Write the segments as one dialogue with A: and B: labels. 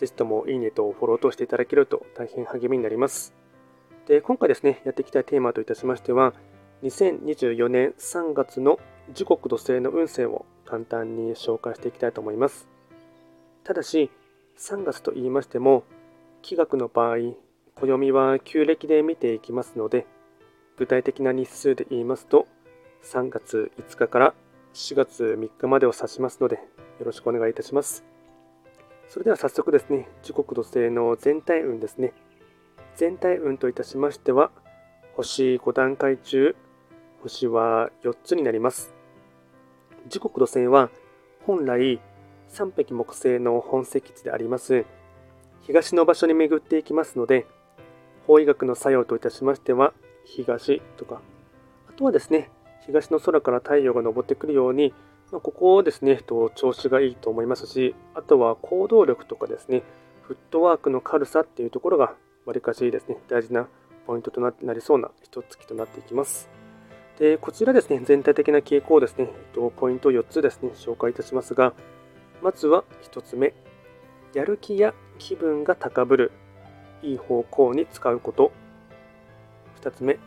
A: ぜひともいいねとフォローとしていただけると大変励みになります。で、今回ですね、やっていきたいテーマといたしましては、2024年3月の時刻土星の運勢を簡単に紹介していきたいと思います。ただし、3月と言いましても、気学の場合、暦は旧暦で見ていきますので、具体的な日数で言いますと、3月5日から4月3日までを指しますので、よろしくお願いいたします。それでは早速ですね、時刻土星の全体運ですね。全体運といたしましては、星5段階中、星は4つになります。時刻土星は、本来、3匹木星の本石地であります、東の場所に巡っていきますので、法医学の作用といたしましては、東とか、あとはですね、東の空から太陽が昇ってくるように、ここをですね、調子がいいと思いますし、あとは行動力とかですね、フットワークの軽さっていうところが、わりかしですね、大事なポイントとなりそうな一月となっていきます。で、こちらですね、全体的な傾向をですね、ポイント4つですね、紹介いたしますが、まずは1つ目、やる気や気分が高ぶる、いい方向に使うこと。2つ目、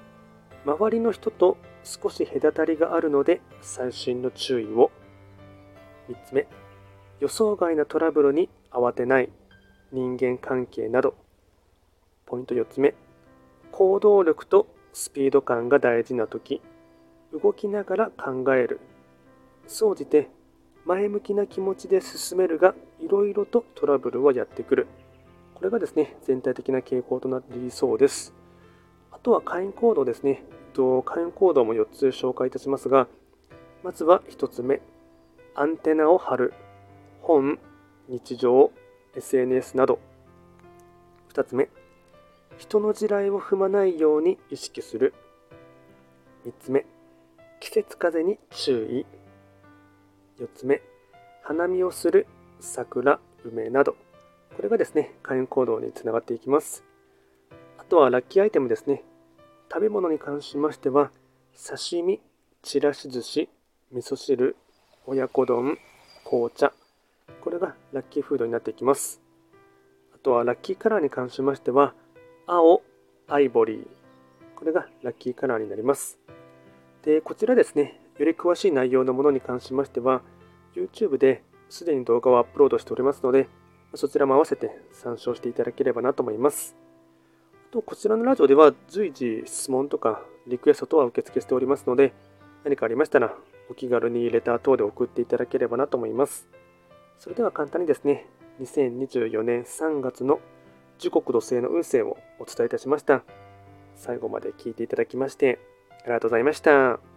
A: 周りの人と少し隔たりがあるので細心の注意を。3つ目、予想外なトラブルに慌てない人間関係など。ポイント4つ目、行動力とスピード感が大事な時、動きながら考える。総じて前向きな気持ちで進めるが、いろいろとトラブルはやってくる。これがですね、全体的な傾向となりそうです。あとは会員行動ですね。会員行動も4つ紹介いたしますが、まずは1つ目、アンテナを張る。本、日常、SNS など。2つ目、人の地雷を踏まないように意識する。3つ目、季節風に注意。4つ目、花見をする桜、梅など。これがですね、会員行動につながっていきます。あとはラッキーアイテムですね。食べ物に関しましては、刺身、ちらし寿司、味噌汁、親子丼、紅茶。これがラッキーフードになっていきます。あとはラッキーカラーに関しましては、青、アイボリー。これがラッキーカラーになります。で、こちらですね、より詳しい内容のものに関しましては、YouTube ですでに動画をアップロードしておりますので、そちらも合わせて参照していただければなと思います。と、こちらのラジオでは随時質問とかリクエスト等は受付しておりますので、何かありましたらお気軽にレター等で送っていただければなと思います。それでは簡単にですね、2024年3月の時刻土星の運勢をお伝えいたしました。最後まで聞いていただきましてありがとうございました。